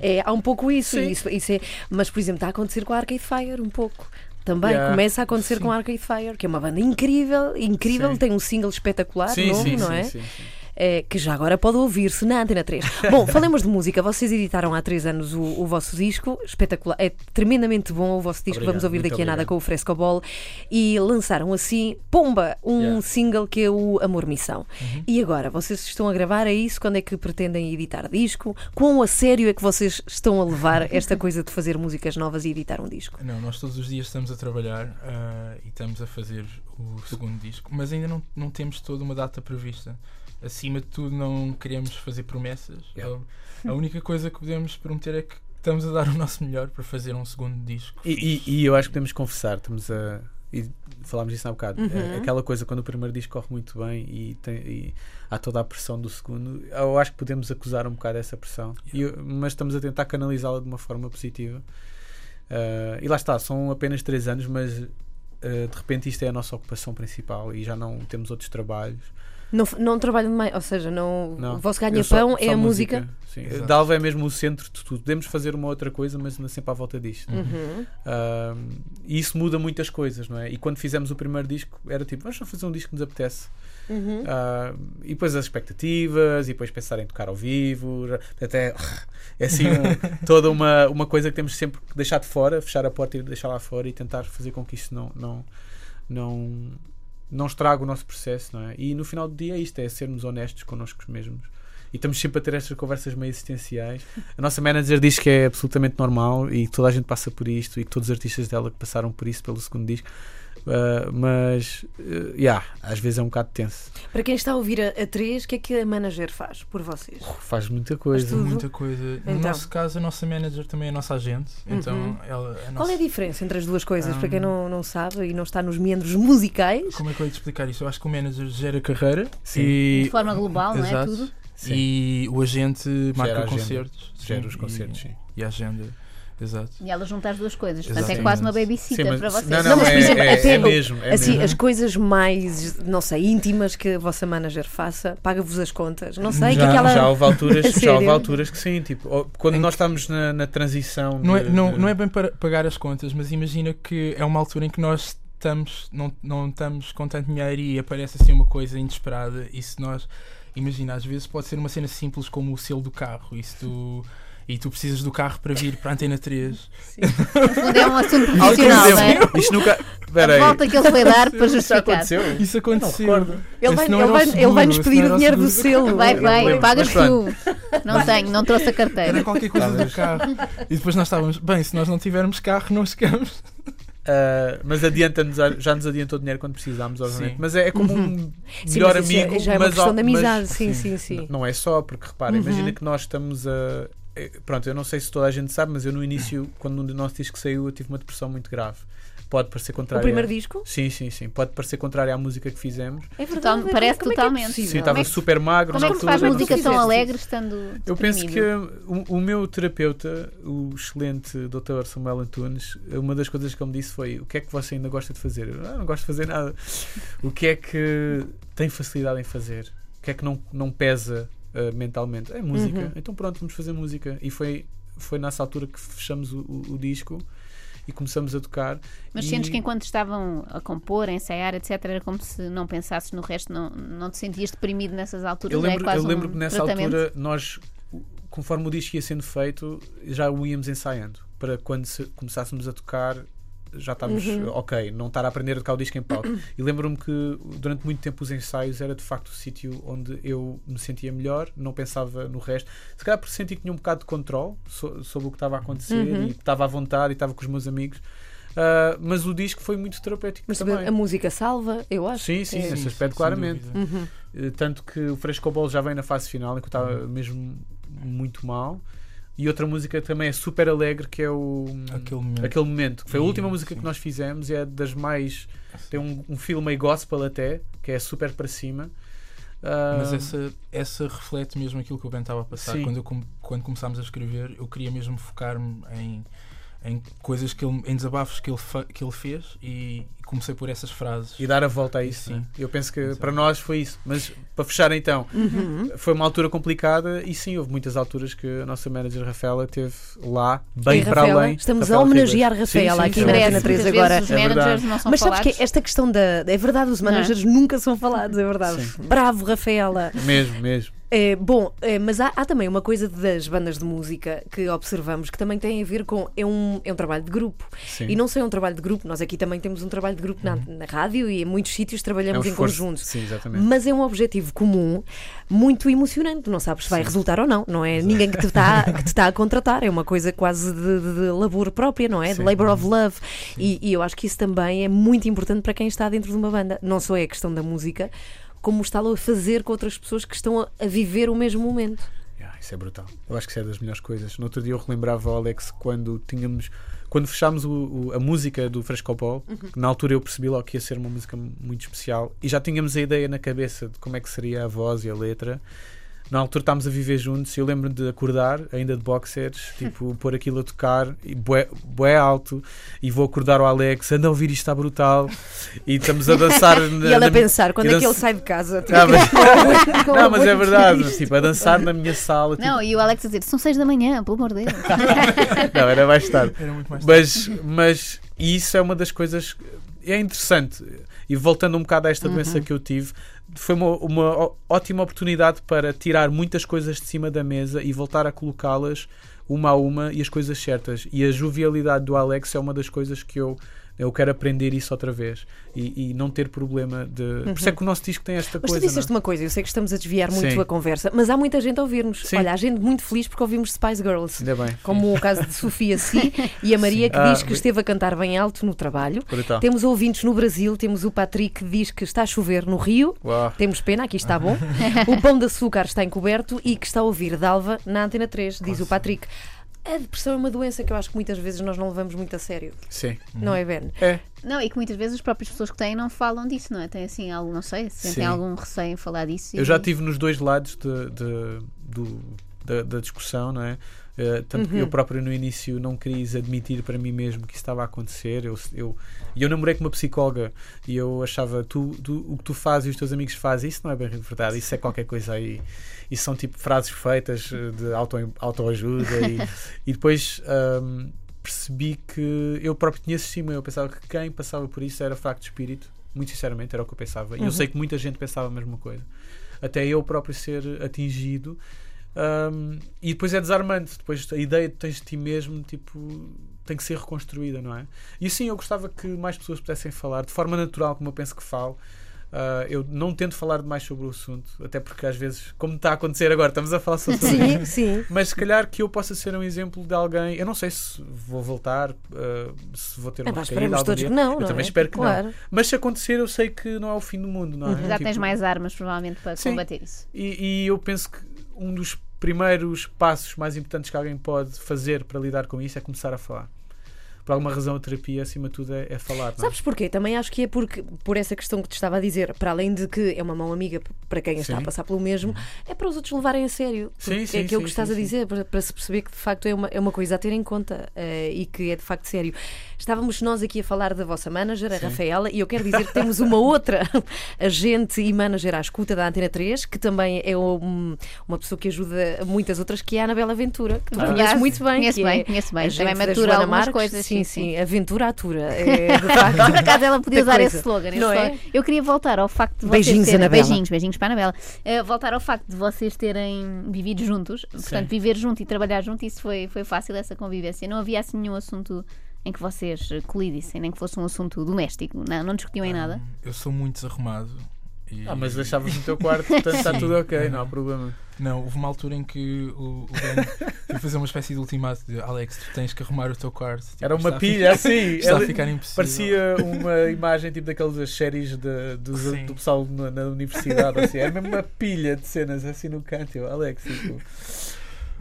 É, há um pouco isso, isso, isso é, mas por exemplo, está a acontecer com a Arcade Fire um pouco. Também Yeah, começa a acontecer sim. com a Arcade Fire, que é uma banda incrível, incrível, Sim. tem um single espetacular, Sim, novo, não é? sim, sim. É, que já agora pode ouvir-se na Antena 3. Bom, falemos de música. Vocês editaram há três anos o, o vosso disco, espetacular, é tremendamente bom o vosso disco. Obrigado, Vamos ouvir daqui a nada obrigado. com o Frescobol. E lançaram assim, pomba, um Yeah. Uhum. single que é o Amor Missão. E agora, vocês estão a gravar a isso? Quando é que pretendem editar disco? Quão a sério é que vocês estão a levar esta coisa de fazer músicas novas e editar um disco? Não, nós todos os dias estamos a trabalhar ah, e estamos a fazer o segundo disco, mas ainda não, não temos toda uma data prevista. Acima de tudo, não queremos fazer promessas. Yeah. A, a única coisa que podemos prometer é que estamos a dar o nosso melhor para fazer um segundo disco. E, e- e eu acho que podemos confessar, estamos a. E falámos disso há bocado. Uhum. é Aquela coisa quando o primeiro disco corre muito bem e, tem, e há toda a pressão do segundo, eu acho que podemos acusar um bocado essa pressão. E eu- mas estamos a tentar canalizá-la de uma forma positiva. Ah, e lá está, são apenas três anos, mas ah, de repente isto é a nossa ocupação principal e já não temos outros trabalhos. Não, não trabalham demais, ou seja, não, Não. o vosso ganha-pão é só a música. Sim. Exato. Dalva é mesmo o centro de tudo. Podemos fazer uma outra coisa, mas anda sempre à volta disto. Uhum. Um, e isso muda muitas coisas, não é? E quando fizemos o primeiro disco, era tipo, vamos só fazer um disco que nos apetece. Uhum. Uh, e depois as expectativas, e depois pensar em tocar ao vivo. Até é assim um- toda uma, uma coisa que temos sempre que deixar de fora, fechar a porta e deixar lá fora e tentar fazer com que isso não, não, não, não estrague o nosso processo, não é? E no final do dia é isto, é sermos honestos connosco mesmos. E estamos sempre a ter estas conversas meio existenciais. A nossa manager diz que é absolutamente normal e toda a gente passa por isto e todos os artistas dela que passaram por isso pelo segundo disco. Uh, mas, uh, yeah, às vezes é um bocado tenso. Para quem está a ouvir a, a 3, o que é que a manager faz por vocês? Faz muita coisa. tudo. Muita coisa. No Então. nosso caso, a nossa manager também é a nossa agente. Então, Uhum. ela, a Qual nossa... é a diferença entre as duas coisas? Para quem Hum. não, não sabe e não está nos meandros musicais. Como é que eu ia te explicar isso? Eu acho que o manager gera carreira Sim. e, De forma global, não é? Exato. Tudo. Sim. e o agente marca concertos. Gera os concertos, e, sim. e a agenda. Exato. E ela junta as duas coisas. Portanto, é quase uma babysitter Sim, mas- para vocês. Não, não, Não, mas, por é, exemplo, é- até é mesmo. É assim, mesmo. as coisas mais, não sei, íntimas que a vossa manager faça, paga-vos as contas. Não sei, que Já- aquela. Já houve alturas, já houve alturas que sim, tipo, quando Em nós estamos na, na transição. Não é, de- não, de- não é bem para pagar as contas, mas imagina que é uma altura em que nós estamos, não, não estamos com tanto dinheiro e aparece assim uma coisa inesperada. E se nós, imagina, às vezes pode ser uma cena simples como o selo do carro. E, se tu, e tu precisas do carro para vir para a Antena 3. No fundo, é um assunto profissional, não é? Isto nunca. Espera A volta que ele foi dar para Isso justificar. aconteceu? Isso aconteceu. Ele vai, não ele era o vai, ele vai nos seguro, pedir esse o dinheiro do seguro. selo. Vai, vai, pagas mas tu. Não tenho, não trouxe a carteira. Era qualquer coisa do carro. E depois nós estávamos, bem, se nós não tivermos carro, não chegamos. Ah, mas adianta-nos, já nos adiantou dinheiro quando precisámos, obviamente. Sim. Mas é, é como um Uhum. Sim, melhor mas isso é- amigo. já é uma mas, questão de mas- amizade, sim, sim. sim, sim. Não é só, porque repara, Uhum. imagina que nós estamos a. eh, Pronto, eu não sei se toda a gente sabe, mas eu no início, quando o nosso disco saiu, eu tive uma depressão muito grave. Pode parecer O contrário. primeiro disco? Sim, sim, sim. Pode parecer contrário à música que fizemos. É Total- verdade. parece como é é totalmente. possível? Sim, estava é que- super magro. Como é que se faz música tão alegre estando Eu penso que o, o meu terapeuta, o excelente Dr. Samuel Antunes, uma das coisas que ele me disse foi: O que é que você ainda gosta de fazer? Eu "Ah, não gosto de fazer nada. O que é que tem facilidade em fazer? O que é que não, não pesa uh, mentalmente? É música. Uhum. Então pronto, vamos fazer música. E foi, foi nessa altura que fechamos o, o- o disco e começamos a tocar. Mas e... sentes que enquanto estavam a compor, a ensaiar, etc., era como se não pensasses no resto, não, não te sentias deprimido nessas alturas? Eu é lembro, quase eu lembro um que nessa tratamento? altura nós, conforme o disco ia sendo feito, já o íamos ensaiando para quando se- começássemos a tocar já estávamos Uhum. ok, não estar a aprender a tocar o disco em palco. E lembro-me que durante muito tempo os ensaios era de facto o sítio onde eu me sentia melhor, não pensava no resto. Se calhar porque senti que tinha um bocado de controle so- sobre o que estava a acontecer Uhum. e estava à vontade e estava com os meus amigos. Ah, mas o disco foi muito terapêutico Mas também. a música salva, eu acho. Sim, sim, É. nesse Sim, aspecto, claramente. Uhum. Eh, Tanto que o Frescobol já vem na fase final, em que eu estava mesmo muito mal. E outra música também é super alegre, que é o Aquele momento. Aquele Momento, que foi a Sim, última música sim. que nós fizemos e é das mais. Tem um, um filme meio gospel até, que é super para cima. Ah, Mas essa, essa reflete mesmo aquilo que o Ben estava a passar. Sim. Quando, eu quando começámos a escrever, eu queria mesmo focar-me em, em coisas que ele, em desabafos que ele, que ele fez e comecei por essas frases. E dar a volta a isso. Sim. né? Eu penso que Exato. para nós foi isso. Mas para fechar então, Uhum. foi uma altura complicada e sim, houve muitas alturas que a nossa manager Rafaela teve lá, bem E, para Rafaela, além. Estamos Rafaela a homenagear Ribas. Rafaela Sim, sim, aqui sim. na Merece, Antena 3 muitas agora. vezes os É managers verdade. não são Mas sabes falados. que esta questão da. É verdade, os Não é? managers nunca são falados, é verdade. Sim. Bravo, Rafaela. Mesmo, mesmo. É, bom, é, mas há, há também uma coisa das bandas de música que observamos que também tem a ver com. É um, é um trabalho de grupo. Sim. E não só é um trabalho de grupo, nós aqui também temos um trabalho de grupo na, na rádio e em muitos sítios é trabalhamos em esforço. conjunto. Sim, exatamente. Mas é um objetivo comum muito emocionante. Não sabes se vai resultar ou não. Não é ninguém que te está que te está a contratar. É uma coisa quase de, de, de labor própria, não é? De Sim. labor of love. E, e eu acho que isso também é muito importante para quem está dentro de uma banda. Não só é a questão da música, como está-lo a fazer com outras pessoas que estão a, a viver o mesmo momento. Ah, isso é brutal. Eu acho que isso é das melhores coisas. No outro dia eu relembrava ao Alex quando tínhamos. Quando fechámos o- o- a música do Frescopol, que na altura eu percebi logo que ia ser uma música muito especial e já tínhamos a ideia na cabeça de como é que seria a voz e a letra. Na altura estávamos a viver juntos e eu lembro de acordar, ainda de boxers, tipo, pôr aquilo a tocar, e bué, bué alto, e vou acordar o Alex, anda a ouvir isto está brutal, e estamos a dançar. E ele a pensar, quando e é que dança- ele sai de casa? Tipo, Ah, mas- Não, mas é verdade, disto. tipo, a dançar na minha sala. tipo, Não, e o Alex a dizer, são seis da manhã, pelo amor de Deus. Não, era mais tarde. Era muito mais tarde. Mas, mas isso é uma das coisas. que É interessante. E voltando um bocado a esta doença que eu tive, foi uma, uma ótima oportunidade para tirar muitas coisas de cima da mesa e voltar a colocá-las uma a uma e as coisas certas. E a jovialidade do Alex é uma das coisas que eu. Eu quero aprender isso outra vez e, e não ter problema de. Por isso é que o nosso disco tem esta Mas tu coisa. disseste não é? uma coisa, eu sei que estamos a desviar muito Sim. a conversa, mas há muita gente a ouvir-nos. Sim. Olha, há gente muito feliz porque ouvimos Spice Girls. Ainda bem. Como o caso de Sofia Si e a Maria que Ah, diz que esteve a cantar bem alto no trabalho. Brutal. Temos ouvintes no Brasil, temos o Patrick que diz que está a chover no Rio. Uau. Temos pena, aqui está bom. O pão de açúcar está encoberto e que está a ouvir Dalva na Antena 3, diz o Patrick. A depressão é uma doença que eu acho que muitas vezes nós não levamos muito a sério, Sim. não é, Ben? É. Não, e que muitas vezes as próprias pessoas que têm não falam disso, não é? Têm assim algo, não sei, sentem Sim. algum receio em falar disso. Eu e- já estive nos dois lados de, de- do- da, da discussão, não é? Eh, tanto que eu próprio no início não quis admitir para mim mesmo que isso estava a acontecer. Eu, eu, e eu namorei com uma psicóloga e eu achava tu, tu- o que tu fazes e os teus amigos fazem, isso não é bem verdade, isso é qualquer coisa aí. Isso são tipo frases feitas eh, de auto, autoajuda e, e depois ahm, percebi que eu próprio tinha esse estigma. Eu pensava que quem passava por isso era fraco de espírito, muito sinceramente, era o que eu pensava. E eu sei que muita gente pensava a mesma coisa até eu próprio ser atingido. Um, e depois é desarmante. Depois a ideia que tens de ti mesmo tipo, tem que ser reconstruída, não é? E sim, eu gostava que mais pessoas pudessem falar de forma natural, como eu penso que falo. Uh, eu não tento falar demais sobre o assunto, até porque às vezes, como está a acontecer agora, estamos a falar sobre Sim, sim. mas se calhar que eu possa ser um exemplo de alguém. Eu não sei se vou voltar, uh, se vou ter Ah, uma nós recaída esperamos algum todos dia. que não. Eu não também é? espero que claro. não. Mas se acontecer, eu sei que não é o fim do mundo, não é? Já tens Tipo, mais armas, provavelmente, para Sim. combater isso. e, e eu penso que um dos primeiros passos mais importantes que alguém pode fazer para lidar com isso é começar a falar. Por alguma razão, a terapia, acima de tudo, é, é falar. É? Sabes porquê? Também acho que é porque, por essa questão que te estava a dizer, para além de que é uma mão amiga para quem está a passar pelo mesmo, é para os outros levarem a sério. Sim, sim, é aquilo que estás a dizer, para, para se perceber que de facto é uma, é uma coisa a ter em conta eh, e que é de facto sério. Estávamos nós aqui a falar da vossa manager, a Rafaela, e eu quero dizer que temos uma outra agente e manager à escuta da Antena 3, que também é um- uma pessoa que ajuda muitas outras, que é a Anabela Ventura, que tu Ah. conheces muito bem. Conheço bem, é conheço bem. Também matura algumas Marques. coisas, Sim, sim, sim, aventura atura. É, facto. Por acaso ela podia usar coisa. esse slogan. esse Não é? Eu queria voltar ao facto de vocês Beijinhos, terem, Anabela. beijinhos, beijinhos para a Anabela. Eh, voltar ao facto de vocês terem vivido juntos, portanto, viver junto e trabalhar junto, isso foi, foi fácil essa convivência. Não havia assim nenhum assunto em que vocês eh, colidissem, nem que fosse um assunto doméstico. Não, não discutiam em nada. Eu sou muito desarrumado. e- Ah, mas deixavas no teu quarto, portanto está tudo ok, não há problema. Não, houve uma altura em que o, o Ben foi fazer uma espécie de ultimato de Alex, tu tens que arrumar o teu quarto. Tipo, Era uma pilha assim. Está a ficar impossível. Parecia uma imagem tipo daquelas séries de, Sim. do pessoal na, na universidade. Assim. Era mesmo uma pilha de cenas assim no canto. Eu, Alex, tipo,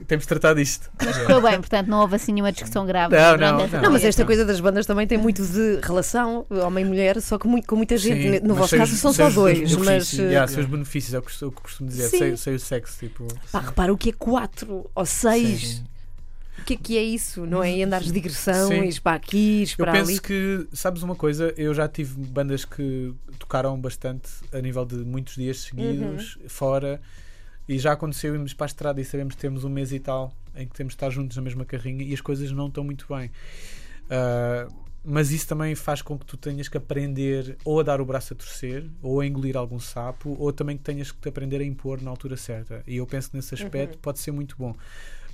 temos de tratar disto. Mas correu bem, portanto, não houve assim nenhuma discussão grave. Não, não, essa Não, mas esta coisa das bandas também tem muito de relação, homem e mulher, só que muito, com muita gente. Sim, no vosso caso são só dois, os mas. eh, Yeah, sei os benefícios, é o que que costumo dizer. Sei, sei o sexo. Tipo, Pá, repara o que é quatro ou seis. Sim. O que é que é isso? Não é? E andares de digressão, Sim. ires para aqui, ires Eu para penso ali. que, sabes uma coisa, eu já tive bandas que tocaram bastante a nível de muitos dias seguidos, Uhum. fora, e já aconteceu irmos para a estrada e sabemos que temos um mês e tal em que temos de estar juntos na mesma carrinha e as coisas não estão muito bem. Ah, mas isso também faz com que tu tenhas que aprender ou a dar o braço a torcer, ou a engolir algum sapo, ou também que tenhas que te aprender a impor na altura certa. E eu penso que nesse aspecto pode ser muito bom.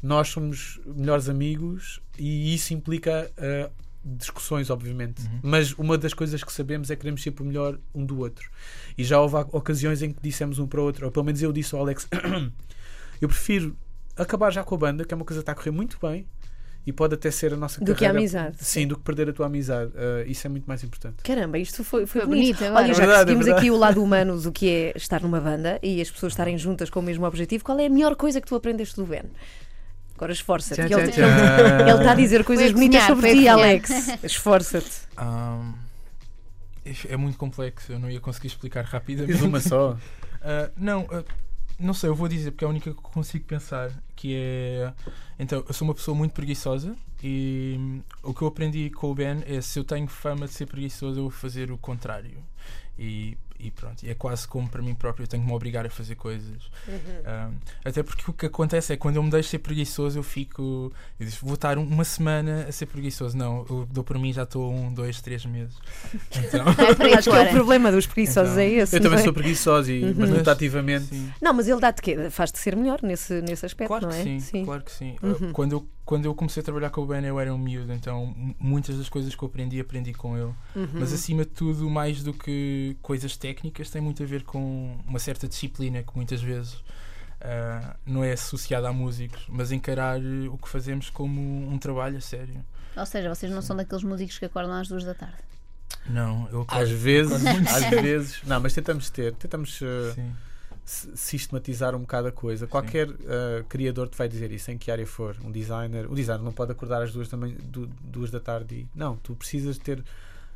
Nós somos melhores amigos e isso implica ah, discussões, obviamente. Mas uma das coisas que sabemos é que queremos ser por melhor um do outro. E já houve ocasiões em que dissemos um para o outro, ou pelo menos eu disse ao Alex: eu prefiro acabar já com a banda, que é uma coisa que está a correr muito bem. E pode até ser a nossa Do que a carreira. amizade. Sim, do que perder a tua amizade. Ah, isso é muito mais importante. Caramba, isto foi, foi, Foi bonito. bonito agora. Olha, É já verdade, é conseguimos verdade. aqui o lado humano do que é estar numa banda e as pessoas estarem juntas com o mesmo objetivo. Qual é a melhor coisa que tu aprendeste do Ben? Agora esforça-te. Ele está a dizer coisas bonitas sobre ti. Alex. Esforça-te. Ahm, é muito complexo, eu não ia conseguir explicar rapidamente. Diz uma só. Ah, não, ah, não sei, eu vou dizer porque é a única que eu consigo pensar que é. Então, eu sou uma pessoa muito preguiçosa e hum, o que eu aprendi com o Ben é se eu tenho fama de ser preguiçoso, eu vou fazer o contrário. E, e pronto, e é quase como para mim próprio, eu tenho que me obrigar a fazer coisas. Um, até porque o que acontece é que quando eu me deixo ser preguiçoso, eu fico. Eu digo, vou estar um- uma semana a ser preguiçoso. Não, eu dou por mim já estou um, dois, três meses. Então, aí Acho que é o problema dos preguiçosos Então, é esse. Eu também é? sou preguiçoso, e, mas Mas- muito ativamente. sim. Não, mas ele dá-te quê? Faz-te ser melhor nesse, nesse aspecto, Claro não que é? sim, claro que sim. Uhum. Uh, Quando, eu, quando eu comecei a trabalhar com o Ben, eu era um miúdo, então muitas das coisas que eu aprendi, aprendi com ele. Uhum. Mas acima de tudo, mais do que coisas técnicas, tem muito a ver com uma certa disciplina que muitas vezes uh, não é associada a músicos, mas encarar o que fazemos como um trabalho a sério. Ou seja, vocês não são daqueles músicos que acordam às duas da tarde. Não, eu Às vezes, às vezes. Não, mas tentamos ter, tentamos uh, Sim. Sistematizar um bocado a coisa. Qualquer uh, criador te vai dizer isso, em que área for. Um designer, o designer não pode acordar às duas, também, du- duas da tarde. E, não, tu precisas ter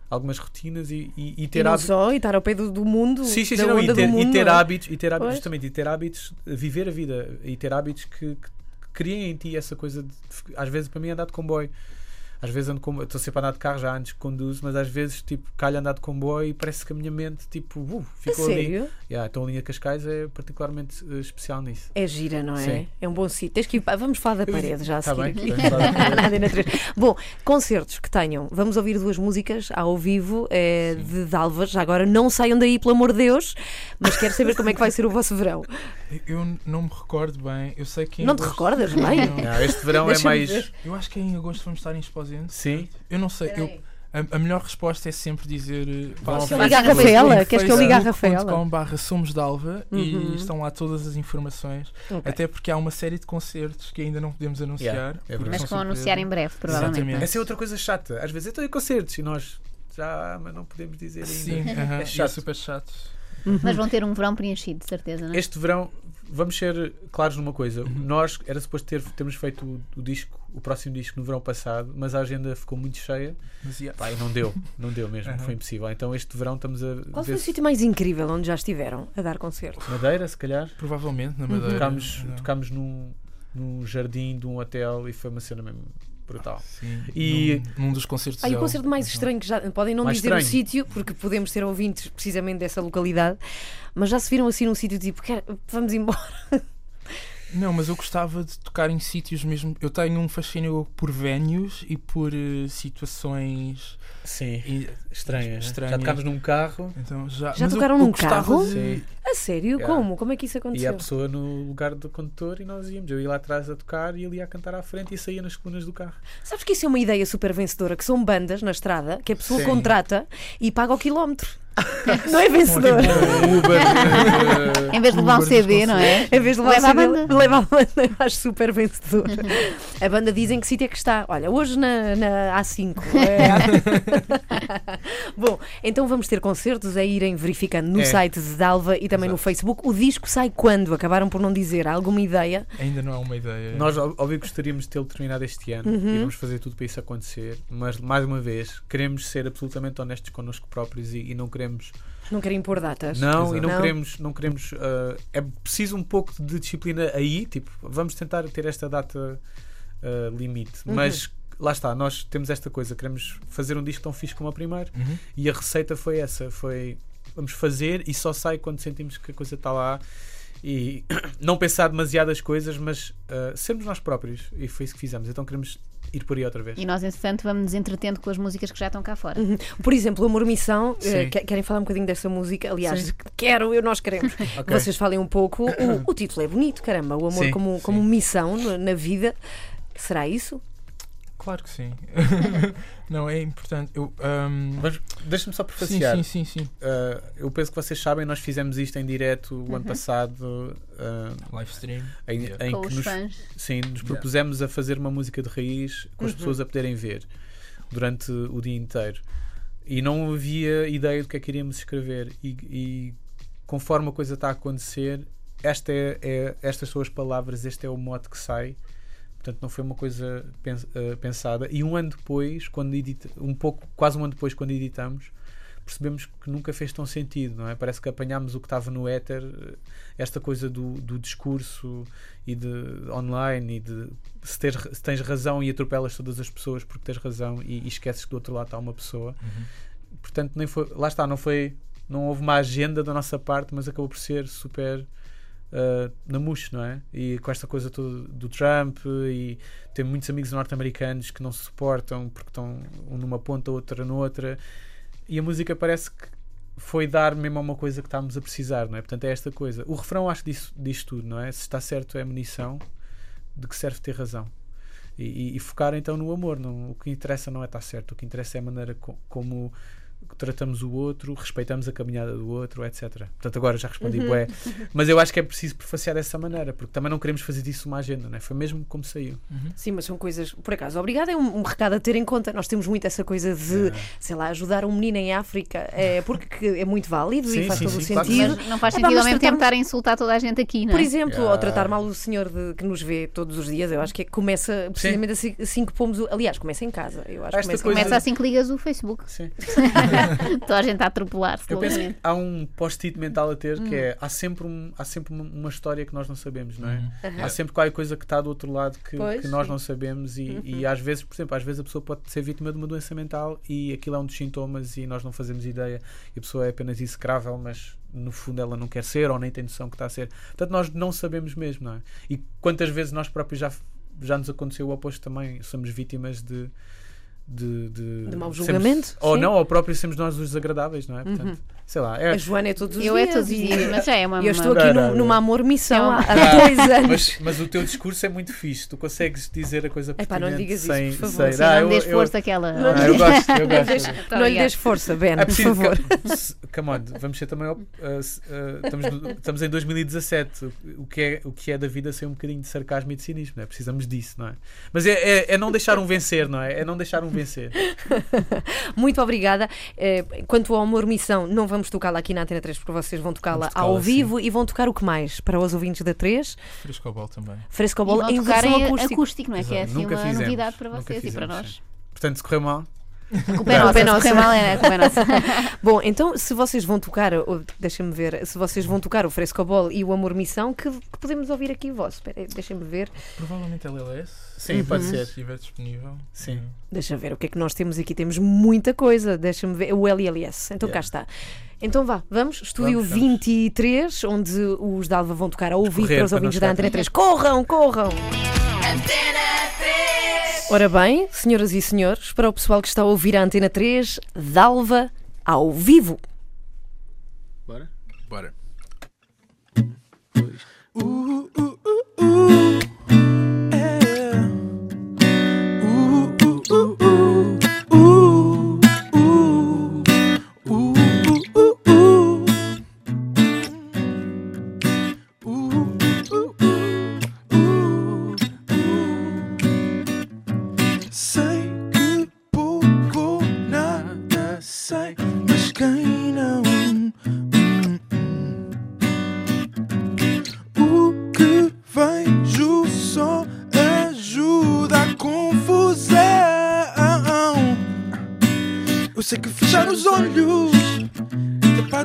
algumas rotinas e, e, e E ter não hábitos. só, e estar ao pé do, do mundo, Sim, sim, da sim, não, e ter, do mundo. e ter é? hábitos, e ter hábitos Pois. justamente, e ter hábitos, viver a vida e ter hábitos que, que criem em ti essa coisa de, às vezes para mim é andar de comboio. Às vezes ando com, estou sempre a andar de carro já antes que conduzo, mas às vezes tipo calho andar de comboio e parece que a minha mente tipo uh, A ficou ali. sério? Yeah, então a linha Cascais é particularmente eh, especial nisso. É gira, não é? Sim. É um bom sítio. Tens que ir, vamos falar da parede já a Tá seguir bem, aqui. vamos falar da parede. Na Antena 3. Bom, concertos que tenham. Vamos ouvir duas músicas ao vivo eh, de Dalvas. Já agora não saiam daí, pelo amor de Deus, mas quero saber como é que vai ser o vosso verão. Eu não me recordo bem, eu sei que. Não te agosto- recordas bem? Não. Não, este verão é mais. ver. Eu acho que em agosto vamos estar em Sim. Eu não sei, eu, a, a melhor resposta é sempre dizer. pá, Queres que eu ligue à Facebook, Rafaela? Queres que eu ligue à Rafaela? barra Somos Dalva Uhum. e estão lá todas as informações. Ok. Até porque há uma série de concertos que ainda não podemos anunciar. Yeah, é. Mas vão anunciar em breve, provavelmente. Exatamente. é? Essa é outra coisa chata. Às vezes eu estou em concertos e nós já, mas não podemos dizer ainda. Sim, aham, É é chato. super chato. Mas vão ter um verão preenchido, de certeza, não é? Este verão, vamos ser claros numa coisa. Uhum. Nós era suposto ter, termos feito o, o disco, o próximo disco no verão passado, mas a agenda ficou muito cheia. Mas yeah. Pá, e não deu, não deu mesmo, Aham. foi impossível. Então este verão estamos a Qual foi o sítio mais incrível onde já estiveram a dar concerto? Madeira, se calhar. provavelmente Uhum. na Madeira. Tocámos, não. tocámos num, num jardim de um hotel e foi uma cena mesmo brutal. Sim, E- num, num dos concertos. Ah, e o dela. concerto mais estranho que já podem não Mais dizer o estranho. sítio, porque podemos ser ouvintes precisamente dessa localidade, mas já se viram assim num sítio tipo, "Quer- vamos embora. Não, mas eu gostava de tocar em sítios mesmo. Eu tenho um fascínio por venues e por eh, situações Sim, e- estranho. Estranhas. Já tocámos num carro Então já, Já mas eu- tocaram eu num gostava carro? de- Sim. A sério? Yeah. Como? Como é que isso e aconteceu? a pessoa no lugar do condutor e nós íamos. Eu ia lá atrás a tocar e ele ia a cantar à frente e saía nas colunas do carro. Sabes que isso é uma ideia super vencedora, que são bandas na estrada que a pessoa Sim. contrata e paga ao quilómetro. não é vencedor? Um Uber. Em vez de levar um CD, não é? Em vez de levar Leva a a CD, banda. leva a banda, eu acho super vencedor. A banda dizem que sítio é que está. Olha, hoje na, na A5. é. Bom, então vamos ter concertos a irem verificando no É. site de Dalva e também no Exato. Facebook. O disco sai quando? Acabaram por não dizer. Há alguma ideia? Ainda não é uma ideia. Nós, óbvio, gostaríamos de tê-lo terminado este ano Uhum. e vamos fazer tudo para isso acontecer. Mas, mais uma vez, queremos ser absolutamente honestos connosco próprios e, e não queremos. Não querem pôr datas? Não, Exato. e não, Não? queremos. Não queremos ah, é preciso um pouco de disciplina aí. Tipo, vamos tentar ter esta data ah, limite. Uhum. Mas lá está, nós temos esta coisa. Queremos fazer um disco tão fixe como o primeiro Uhum. e a receita foi essa. Foi vamos fazer e só sai quando sentimos que a coisa está lá. E não pensar demasiadas coisas, mas ah, sermos nós próprios. E foi isso que fizemos. Então queremos ir por aí outra vez. E nós, entretanto, vamos nos entretendo com as músicas que já estão cá fora. Uhum. Por exemplo, Amor Missão, eh, querem falar um bocadinho dessa música? Aliás, Sim. quero, eu, nós queremos que Ok. vocês falem um pouco. O, o título é bonito, caramba. O amor Sim, como, sim. como missão na vida. Será isso? Claro que sim. não, é importante. Eu, ahm, Mas deixa-me só sim, prefaciar. sim, sim, sim. Uh, eu penso que vocês sabem, nós fizemos isto em direto o ano passado, uh, Live stream. em, Yeah. em Com que os nos, fãs. sim, nos propusemos a fazer uma música de raiz com as pessoas a poderem ver durante o dia inteiro. E não havia ideia do que é que iríamos escrever. E, e conforme a coisa está a acontecer, esta é, é- estas são as palavras, este é o mote que sai. Portanto, não foi uma coisa uh, pensada. E um ano depois, quando edita, um pouco, quase um ano depois, quando editamos, percebemos que nunca fez tão sentido, não é? Parece que apanhámos o que estava no éter, eh, esta coisa do, do discurso e de online e de se, tens, se tens razão e atropelas todas as pessoas porque tens razão e, e esqueces que do outro lado está uma pessoa. Portanto, nem foi, lá está, não foi, não houve uma agenda da nossa parte, mas acabou por ser super uh, na mousse, não é? E com esta coisa toda do Trump e ter muitos amigos norte-americanos que não se suportam porque estão um numa ponta, outra noutra. E a música parece que foi dar mesmo a uma coisa que estávamos a precisar, não é? Portanto, é esta coisa. O refrão acho que diz, diz tudo, não é? Se está certo é munição, de que serve ter razão. E, e- e focar então no amor. Não, o que interessa não é estar certo, o que interessa é a maneira co- como tratamos o outro, respeitamos a caminhada do outro, etc. Portanto, agora já respondi, bué. Mas eu acho que é preciso prefaciar dessa maneira, porque também não queremos fazer disso uma agenda, não é? Foi mesmo como saiu. Sim, mas são coisas. Por acaso, obrigada é um, um recado a ter em conta. Nós temos muito essa coisa de, sei lá, ajudar um menino em África, é, porque é muito válido Sim, e faz sim, todo o sim, claro que sentido. Mas não faz sentido mas ao mesmo tempo estar a insultar toda a gente aqui, não é? Por exemplo, Yeah. ao tratar mal o senhor de- que nos vê todos os dias, eu acho que é que começa precisamente assim, assim que pomos. O, aliás, começa em casa. Eu acho que Esta começa, coisa- Começa assim que ligas o Facebook. Sim. Toda a gente a atropelar-se. Eu penso que há um post-it mental a ter Hum. que é há sempre, um, há sempre uma, história que nós não sabemos, não é? Aham. Há sempre qualquer coisa que está do outro lado que, Pois, que nós sim. não sabemos e, e às vezes, por exemplo, às vezes a pessoa pode ser vítima de uma doença mental e aquilo é um dos sintomas e nós não fazemos ideia e a pessoa é apenas execrável, mas no fundo ela não quer ser ou nem tem noção que está a ser. Portanto, nós não sabemos mesmo, não é? E quantas vezes nós próprios já, já nos aconteceu o oposto também, somos vítimas de. De, de, De mau sermos- julgamento, ou sim. não, ou próprio sermos nós os desagradáveis, não é? Portanto, sei lá. É, A Joana é todos os Eu dias. é todos os e- dias, mas já é uma. E eu estou aqui Não, num- não, numa não. amor-missão há, Não. dois anos. mas, mas o teu discurso é muito fixe. Tu consegues dizer a coisa Epá, pertinente não digas isso, sem, por favor. sem- Sim, Ah, não eu- me dês eu- força aquela. Ah, eu gosto, eu gosto. Não lhe des força, Ben, É por favor. se- Come on, vamos ser também. uh, se- uh, estamos, no- estamos em 2017. O que, é, o que é da vida sem um bocadinho de sarcasmo e de cinismo, não é? Precisamos disso, não é? Mas é, é, é não deixar um vencer, não é? É não deixar um vencer. Muito obrigada. Eh, quanto ao Amor Missão, não vamos tocá-la aqui na Antena 3 porque vocês vão tocá-la Vamos tocá-la, ao vivo e vão tocar o que mais? Para os ouvintes da 3, Frescobol também. Frescobola vão em versão em acústica. acústico, não é? Que é assim Nunca uma fizemos, novidade para vocês e para fizemos, nós. sim. Portanto, se correr mal, A culpa é nossa, culpa é se mal é a culpa é nossa. Bom, então se vocês vão tocar, deixem-me ver, se vocês vão tocar o Frescobol e o Amor Missão, que, que podemos ouvir aqui aí, Deixem-me ver, Provavelmente LLS. Sim, pode Se ser. estiver disponível. Sim. deixa ver o que é que nós temos aqui. Temos muita coisa, deixa-me ver. O LLS, então cá Yeah. está. Então vá, vamos, estúdio Vamos, vamos. 23, onde os Dalva vão tocar ao vivo Correr para os ouvintes da Antena 3. Corram, corram! Ora bem, senhoras e senhores, para o pessoal que está a ouvir a Antena 3, Dalva ao vivo. Bora? Bora. Sei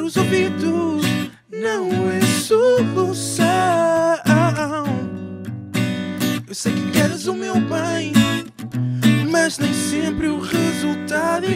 tapar os ouvidos, não é solução. Eu sei que queres o meu bem mas nem sempre o resultado é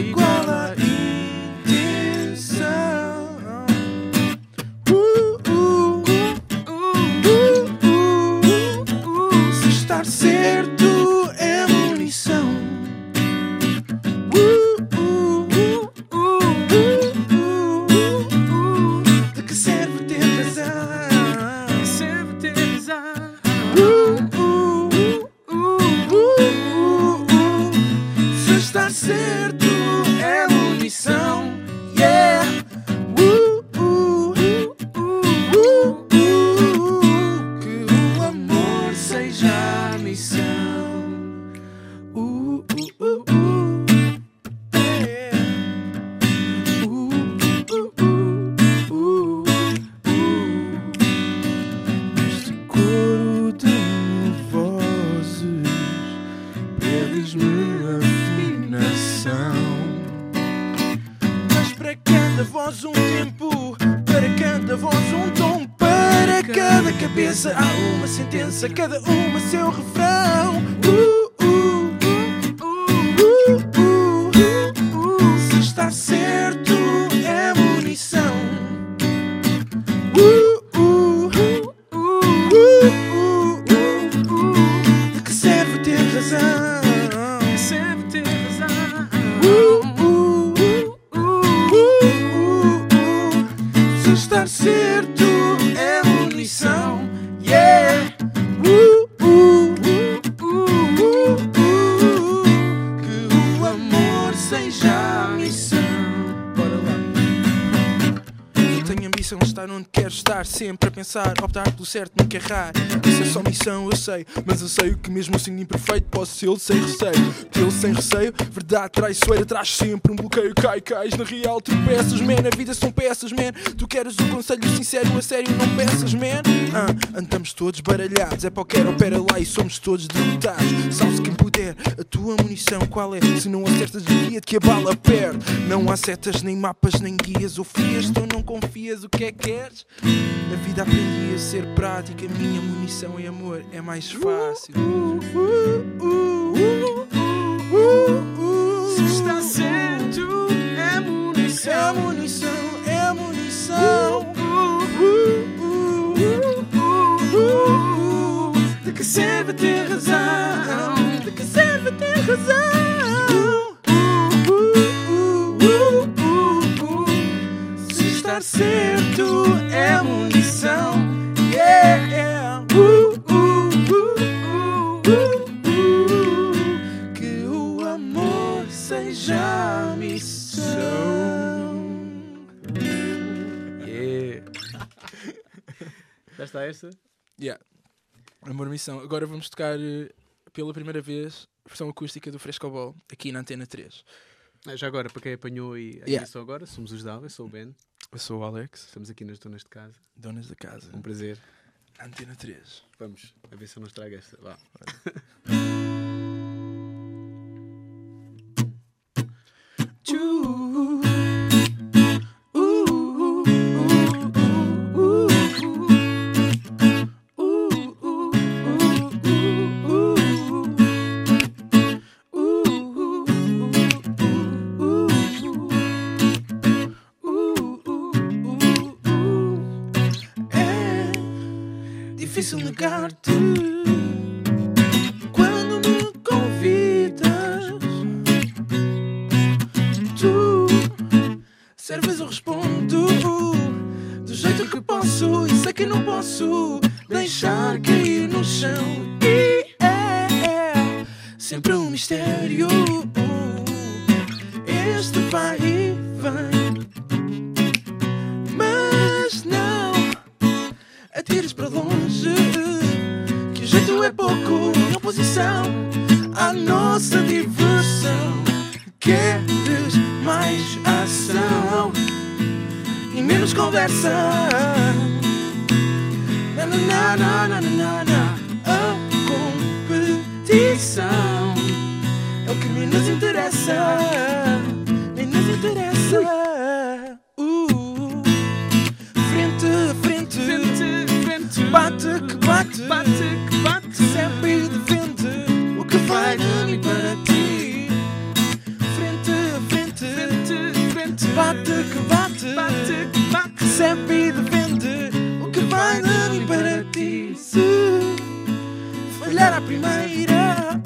pensar, optar pelo certo, nunca errar. É missão, eu sei, mas eu sei que mesmo assim imperfeito posso ser sem receio. Tê-lo sem receio, verdade traiçoeira, traz sempre um bloqueio. Cai, cais, na real tropeças, man. A vida são peças, man. Tu queres o conselho sincero, a sério, não peças, man. Ah, andamos todos baralhados, é quero, opera lá e somos todos derrotados. Salve-se quem puder, a tua munição qual é? Se não acertas, desvia-te que a bala perde. Não há setas, nem mapas, nem guias ou frias, tu não confias, o que é que queres? Na vida aprendi a ser prática, minha munição e amor é mais fácil. Se está certo, é munição. É munição, é munição. De que serve ter razão? De que serve ter razão? Esta? Yeah. Amor Missão. Agora vamos tocar eh, pela primeira vez a versão acústica do Frescobol aqui na Antena 3. Ah, Já agora, para quem apanhou e Yeah. yeah. agora, somos os Dalva, eu sou o Ben, Eu sou o Alex, estamos aqui nas donas de casa. donas da casa. Um prazer. Antena 3. Vamos, a ver se eu não estrago esta. Vá. difícil negar-te quando me convidas. Tu serves, eu respondo do jeito que posso e sei que não posso deixar cair no chão. E é sempre um mistério. Este vai e vem, atires para longe. Que o jeito é pouco em oposição à nossa diversão. Queres mais ação e menos conversa? Na, na, na, na, na, na. A competição é o que menos interessa. Menos interessa. Bate que bate, bate que bate, sempre defende o que vai de mim para ti. Frente a frente, bate que bate, bate que bate, sempre defende o que vai de mim para ti. Se falhar a primeira,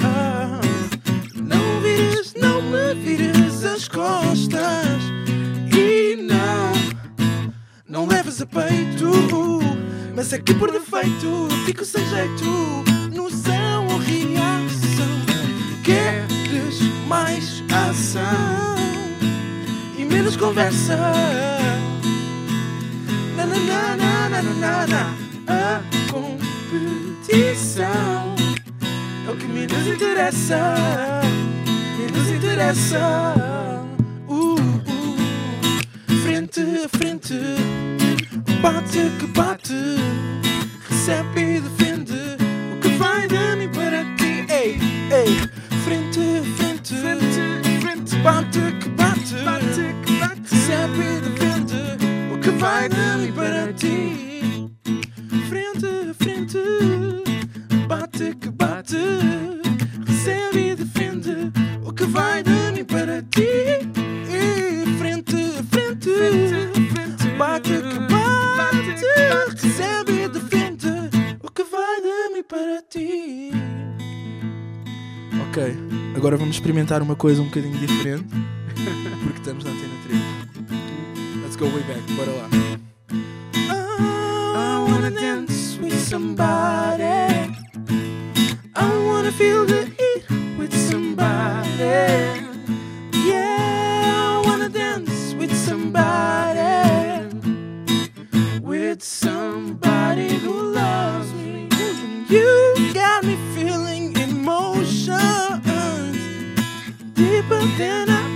não vires, não me vires as costas. E não. Não leves a peito, mas é que por defeito fico sem jeito. Noção ou reação? Queres mais ação e menos conversa? Na na na na na na na. A competição é o que menos interessa. Menos interessa. Uh, uh frente a frente, bate que bate, recebe e defende. O que vai de mim para ti. Ei, ei, frente a frente, frente, bate que bate, bate que bate, recebe e defende. O que vai de mim para ti. Frente frente, bate que bate, agora vamos experimentar uma coisa um bocadinho diferente, porque estamos na antena 3. Let's go way back, bora lá. I wanna dance with somebody. I wanna feel the heat with somebody. Yeah, I wanna dance with somebody. Deeper than I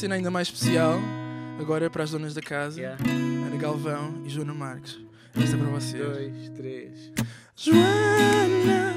cena ainda mais especial. Agora é para as donas da casa, Ana Galvão e Joana Marques. Esta é para vocês. Dois, três. Joanna,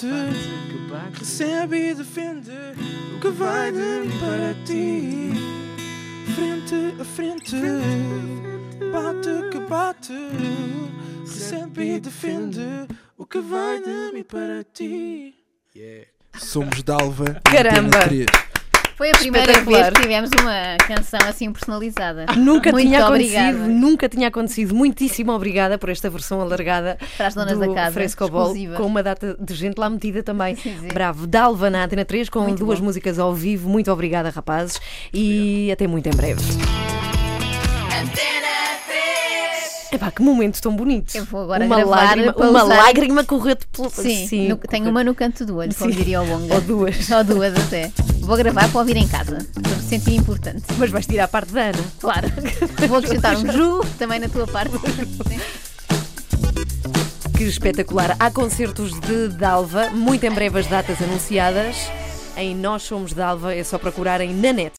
que bate, recebe e defende o que vai de mim para ti. Frente a frente, bate que bate, recebe e defende o que vai de mim para ti. Somos Dalva. Caramba. Antena 3. Foi a primeira Espetacular. vez que tivemos uma canção assim personalizada. Nunca Muito tinha obrigada. acontecido, nunca tinha acontecido. Muitíssimo obrigada por esta versão alargada Para as donas do da casa, Frescobol, exclusiva. com uma data de gente lá metida também. Sim, sim. Bravo, Dalva na Antena 3 com Muito duas bom. músicas ao vivo. Muito obrigada, rapazes, e até muito em breve. Epá, que momento tão bonito. Eu vou agora uma lágrima, uma usar- lágrima correu-te pelo. Sim, no- tenho uma no canto do olho, como Sim. diria o Bonga. Ou duas. Ou duas até. Vou gravar para ouvir em casa, para me sentir importante. Mas vais tirar a parte da Ana. Claro. Vou acrescentar um ju também na tua parte. Que espetacular. Há concertos de Dalva, muito em breve as datas anunciadas. Em Nós Somos Dalva, é só procurarem na net.